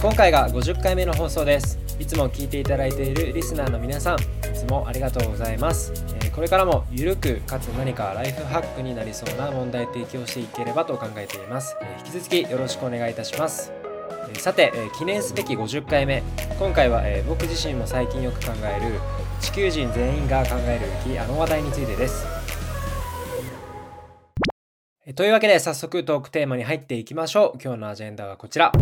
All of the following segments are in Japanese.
今回が50回目の放送です。いつも聞いていただいているリスナーの皆さんいつもありがとうございます。これからもゆるくかつ何かライフハックになりそうな問題提起をしていければと考えています。引き続きよろしくお願いいたします。さて記念すべき50回目。今回は僕自身も最近よく考える地球人全員が考えるべきあの話題についてです。というわけで早速トークテーマに入っていきましょう。今日のアジェンダはこちら。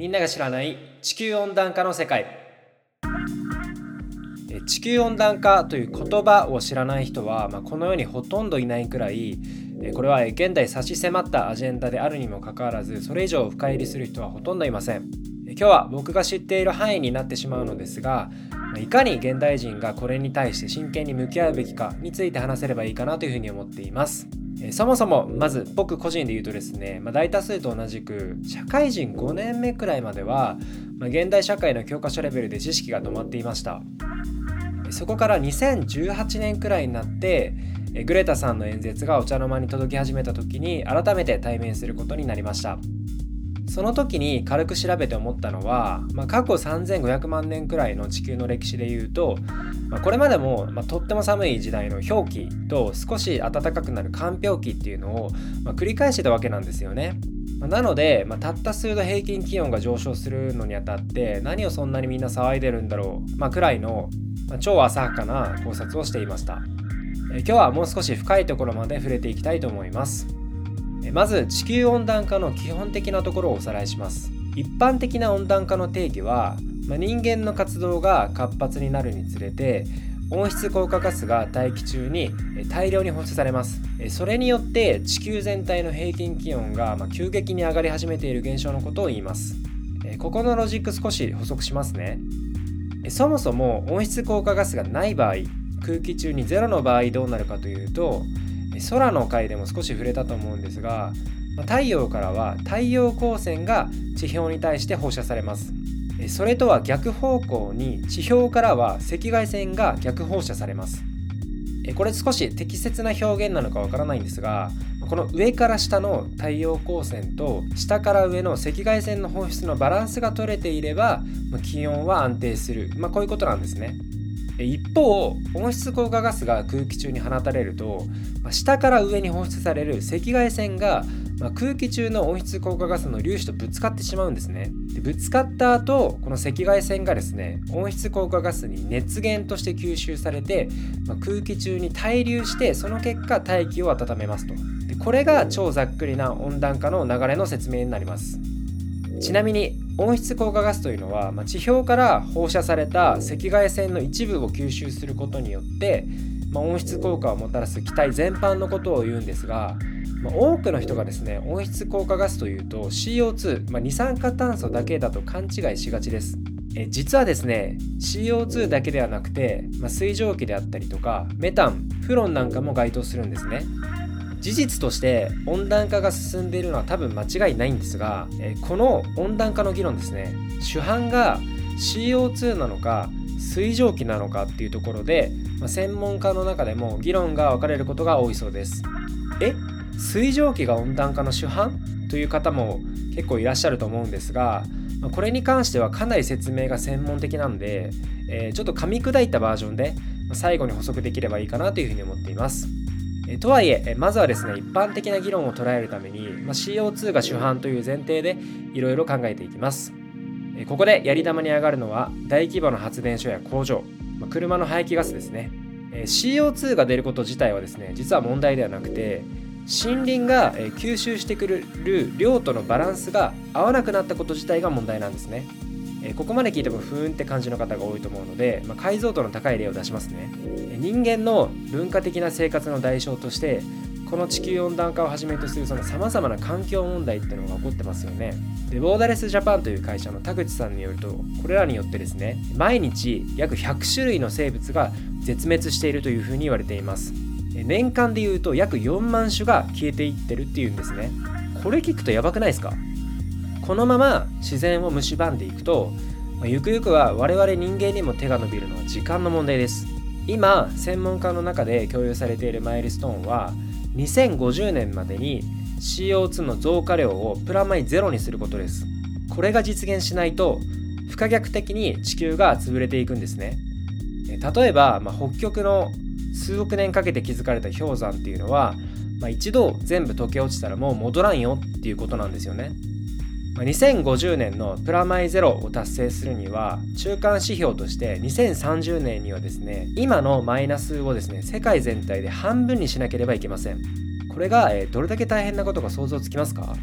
みんなが知らない地球温暖化の世界。地球温暖化という言葉を知らない人は、まあ、この世にほとんどいないくらいこれは現代差し迫ったアジェンダであるにもかかわらずそれ以上深入りする人はほとんどいません。今日は僕が知っている範囲になってしまうのですがいかに現代人がこれに対して真剣に向き合うべきかについて話せればいいかなというふうに思っています。そもそもまず僕個人で言うとですね、まあ、大多数と同じく社会人5年目くらいまでは、まあ、現代社会の教科書レベルで知識が止まっていました。そこから2018年くらいになってグレタさんの演説がお茶の間に届き始めた時に改めて対面することになりました。その時に軽く調べて思ったのは、まあ、過去3500万年くらいの地球の歴史でいうと、まあ、これまでも、まあ、とっても寒い時代の氷期と少し暖かくなる寒氷期っていうのを、ま繰り返してたわけなんですよね。なので、またった数度平均気温が上昇するのにあたって何をそんなにみんな騒いでるんだろう、まあ、くらいの、ま超浅はかな考察をしていました。え今日はもう少し深いところまで触れていきたいと思います。まず地球温暖化の基本的なところをおさらいします。一般的な温暖化の定義は、まあ、人間の活動が活発になるにつれて温室効果ガスが大気中に大量に放出されます。それによって地球全体の平均気温が急激に上がり始めている現象のことを言います。ここのロジック少し補足しますね。そもそも温室効果ガスがない場合空気中にゼロの場合どうなるかというと空の回でも少し触れたと思うんですが太陽からは太陽光線が地表に対して放射されます。それとは逆方向に地表からは赤外線が逆放射されます。これ少し適切な表現なのかわからないんですがこの上から下の太陽光線と下から上の赤外線の放出のバランスが取れていれば気温は安定する、まあ、こういうことなんですね。一方温室効果ガスが空気中に放たれると下から上に放出される赤外線が空気中の温室効果ガスの粒子とぶつかってしまうんですね。でぶつかった後この赤外線がですね温室効果ガスに熱源として吸収されて、ま、空気中に滞留してその結果大気を温めますと。でこれが超ざっくりな温暖化の流れの説明になります。ちなみに温室効果ガスというのは、まあ、地表から放射された赤外線の一部を吸収することによって、まあ、温室効果をもたらす気体全般のことを言うんですが、まあ、多くの人がですね温室効果ガスというと CO2、まあ、二酸化炭素だけだと勘違いしがちです。え実はですね CO2 だけではなくて、ま、水蒸気であったりとかメタンフロンなんかも該当するんですね。事実として温暖化が進んでいるのは多分間違いないんですが、えこの温暖化の議論ですね主犯が CO2 なのか水蒸気なのかっていうところで、ま、専門家の中でも議論が分かれることが多いそうです。え？水蒸気が温暖化の主犯？という方も結構いらっしゃると思うんですが、これに関してはかなり説明が専門的なんで、えー、ちょっと噛み砕いたバージョンで最後に補足できればいいかなというふうに思っています。とはいえまずはですね一般的な議論を捉えるために、まあ、CO2 が主犯という前提でいろいろ考えていきます。えここでやり玉に上がるのは大規模な発電所や工場、まあ、車の排気ガスですね。え CO2 が出ること自体はですね実は問題ではなくて森林が吸収してくれる量とのバランスが合わなくなったこと自体が問題なんですね。えここまで聞いてもふーんって感じの方が多いと思うので、まあ、解像度の高い例を出しますね。人間の文化的な生活の代償としてこの地球温暖化をはじめとするその様々な環境問題っていうのが起こってますよね。でボーダレスジャパンという会社の田口さんによるとこれらによってですね毎日約100種類の生物が絶滅しているというふうに言われています。年間でいうと約4万種が消えていってるっていうんですね。これ聞くとやばくないですか？このまま自然を蝕んでいくと、ゆくゆくは我々人間にも手が伸びるのは時間の問題です。今専門家の中で共有されているマイルストーンは2050年までに CO2 の増加量をプラマイゼロにすることです。これが実現しないと不可逆的に地球が潰れていくんですね。例えば、まあ、北極の数億年かけて築かれた氷山っていうのは、まあ、一度全部溶け落ちたらもう戻らんよっていうことなんですよね。2050年のプラマイゼロを達成するには中間指標として2030年にはですね今のマイナスをですね世界全体で半分にしなければいけません。これが、えどれだけ大変なことか想像つきますか？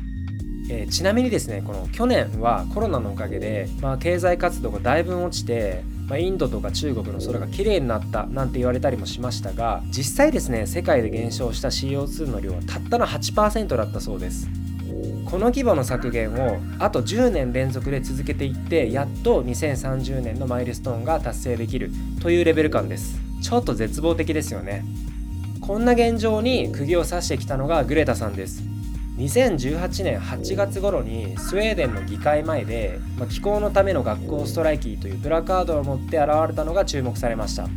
えー、ちなみにですねこの去年はコロナのおかげで、まあ、経済活動がだいぶ落ちて、まあ、インドとか中国の空が綺麗になったなんて言われたりもしましたが実際ですね世界で減少した CO2 の量はたったの8%だったそうです。この規模の削減をあと10年連続で続けていってやっと2030年のマイルストーンが達成できるというレベル感です。ちょっと絶望的ですよね。こんな現状に釘を刺してきたのがグレタさんです。2018年8月頃にスウェーデンの議会前で、ま、気候のための学校ストライキというプラカードを持って現れたのが注目されました。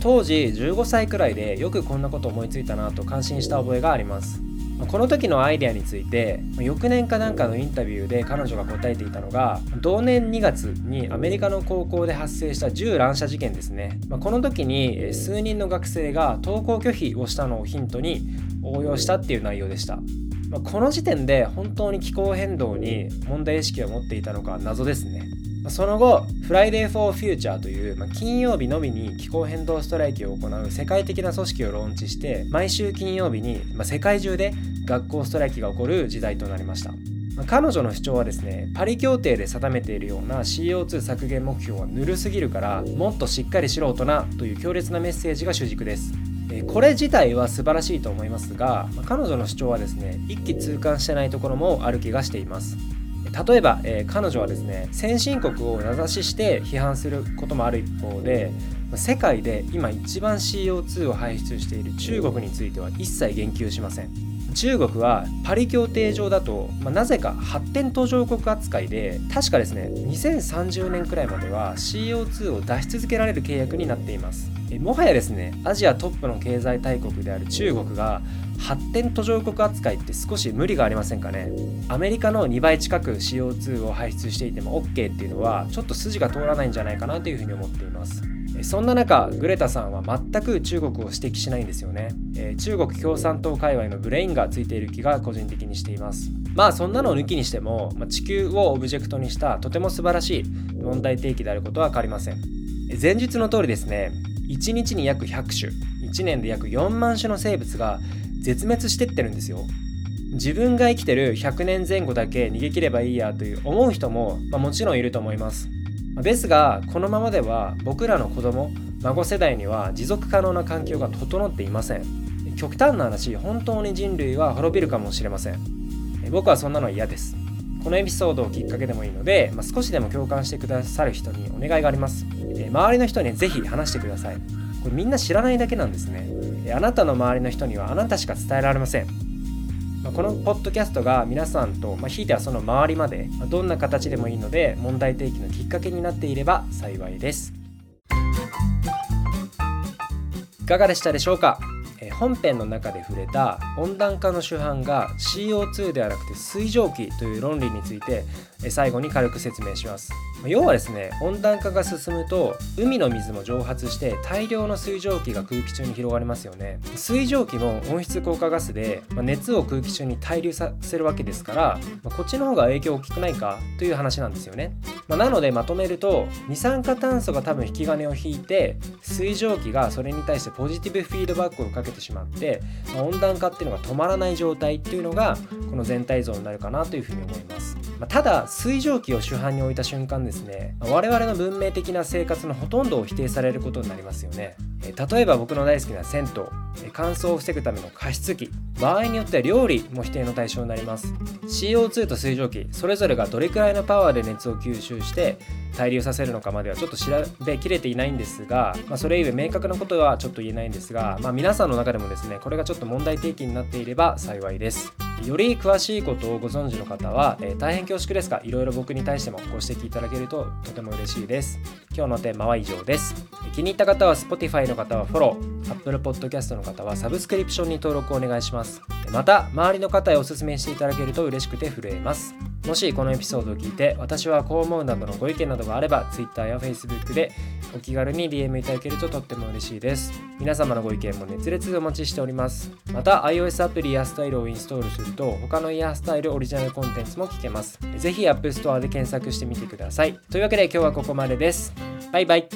当時15歳くらいでよくこんなこと思いついたなと感心した覚えがあります。この時のアイデアについて翌年かなんかのインタビューで彼女が答えていたのが同年2月にアメリカの高校で発生した銃乱射事件ですね。この時に数人の学生が登校拒否をしたのをヒントに応用したっていう内容でした。この時点で本当に気候変動に問題意識を持っていたのか謎ですね。その後、Friday for Future という、まあ、金曜日のみに気候変動ストライキを行う世界的な組織をローンチして、毎週金曜日に、まあ、世界中で学校ストライキが起こる時代となりました。まあ、彼女の主張はですね、パリ協定で定めているような CO2 削減目標はぬるすぎるから、もっとしっかりしろ大人という強烈なメッセージが主軸です。これ自体は素晴らしいと思いますが、彼女の主張はですね一気通貫してないところもある気がしています例えば、えー、彼女はですね先進国を名指しして批判することもある一方で世界で今一番 CO2 を排出している中国については一切言及しません。中国はパリ協定上だと、まあ、なぜか発展途上国扱いで確かですね2030年くらいまでは CO2 を出し続けられる契約になっています。えもはやですねアジアトップの経済大国である中国が発展途上国扱いって少し無理がありませんかね。アメリカの2倍近く CO2 を排出していても OK っていうのはちょっと筋が通らないんじゃないかなというふうに思っています。そんな中グレタさんは全く中国を指摘しないんですよね、え、中国共産党界隈のブレインがついている気が個人的にしています。まあそんなのを抜きにしても、まあ、地球をオブジェクトにしたとても素晴らしい問題提起であることは変わりません。前述の通りですね1日に約100種1年で約4万種の生物が絶滅してってるんですよ。自分が生きてる100年前後だけ逃げ切ればいいやという思う人も、まあ、もちろんいると思います。ですがこのままでは僕らの子供孫世代には持続可能な環境が整っていません。極端な話本当に人類は滅びるかもしれません。僕はそんなの嫌です。このエピソードをきっかけでもいいので、まあ、少しでも共感してくださる人にお願いがあります、周りの人にぜひ話してください。これみんな知らないだけなんですね、あなたの周りの人にはあなたしか伝えられません。このポッドキャストが皆さんと、まあ、ひいてはその周りまで、まどんな形でもいいので問題提起のきっかけになっていれば幸いです。いかがでしたでしょうか？本編の中で触れた温暖化の主犯が CO2 ではなくて水蒸気という論理について最後に軽く説明します。要はですね温暖化が進むと海の水も蒸発して大量の水蒸気が空気中に広がりますよね。水蒸気も温室効果ガスで熱を空気中に対流させるわけですからこっちの方が影響大きくないかという話なんですよね。なのでまとめると二酸化炭素が多分引き金を引いて水蒸気がそれに対してポジティブフィードバックをかけてしまって、まあ、温暖化っていうのが止まらない状態っていうのがこの全体像になるかなというふうに思います。まあ、ただ水蒸気を主犯に置いた瞬間ですね、まあ、我々の文明的な生活のほとんどを否定されることになりますよね。例えば僕の大好きな銭湯乾燥を防ぐための加湿器場合によっては料理も否定の対象になります CO2 と水蒸気それぞれがどれくらいのパワーで熱を吸収して対流させるのかまではちょっと調べきれていないんですが、まあ、それゆえ明確なことはちょっと言えないんですが、まあ、皆さんの中でもですねこれがちょっと問題提起になっていれば幸いです。より詳しいことをご存知の方は、えー、大変恐縮ですがいろいろ僕に対してもご指摘いただけるととても嬉しいです。今日のテーマは以上です。気に入った方は Spotify の方はフォロー Apple Podcast の方はサブスクリプションに登録をお願いします。また周りの方へお勧めしていただけると嬉しくて震えます。もしこのエピソードを聞いて私はこう思うなどのご意見などがあれば Twitter や Facebook でお気軽に DM いただけるととっても嬉しいです。皆様のご意見も熱烈お待ちしております。また iOS アプリやスタイルをインストールすると他のイヤースタイルオリジナルコンテンツも聞けます。ぜひ App Store で検索してみてください。というわけで今日はここまでです。バイバイ。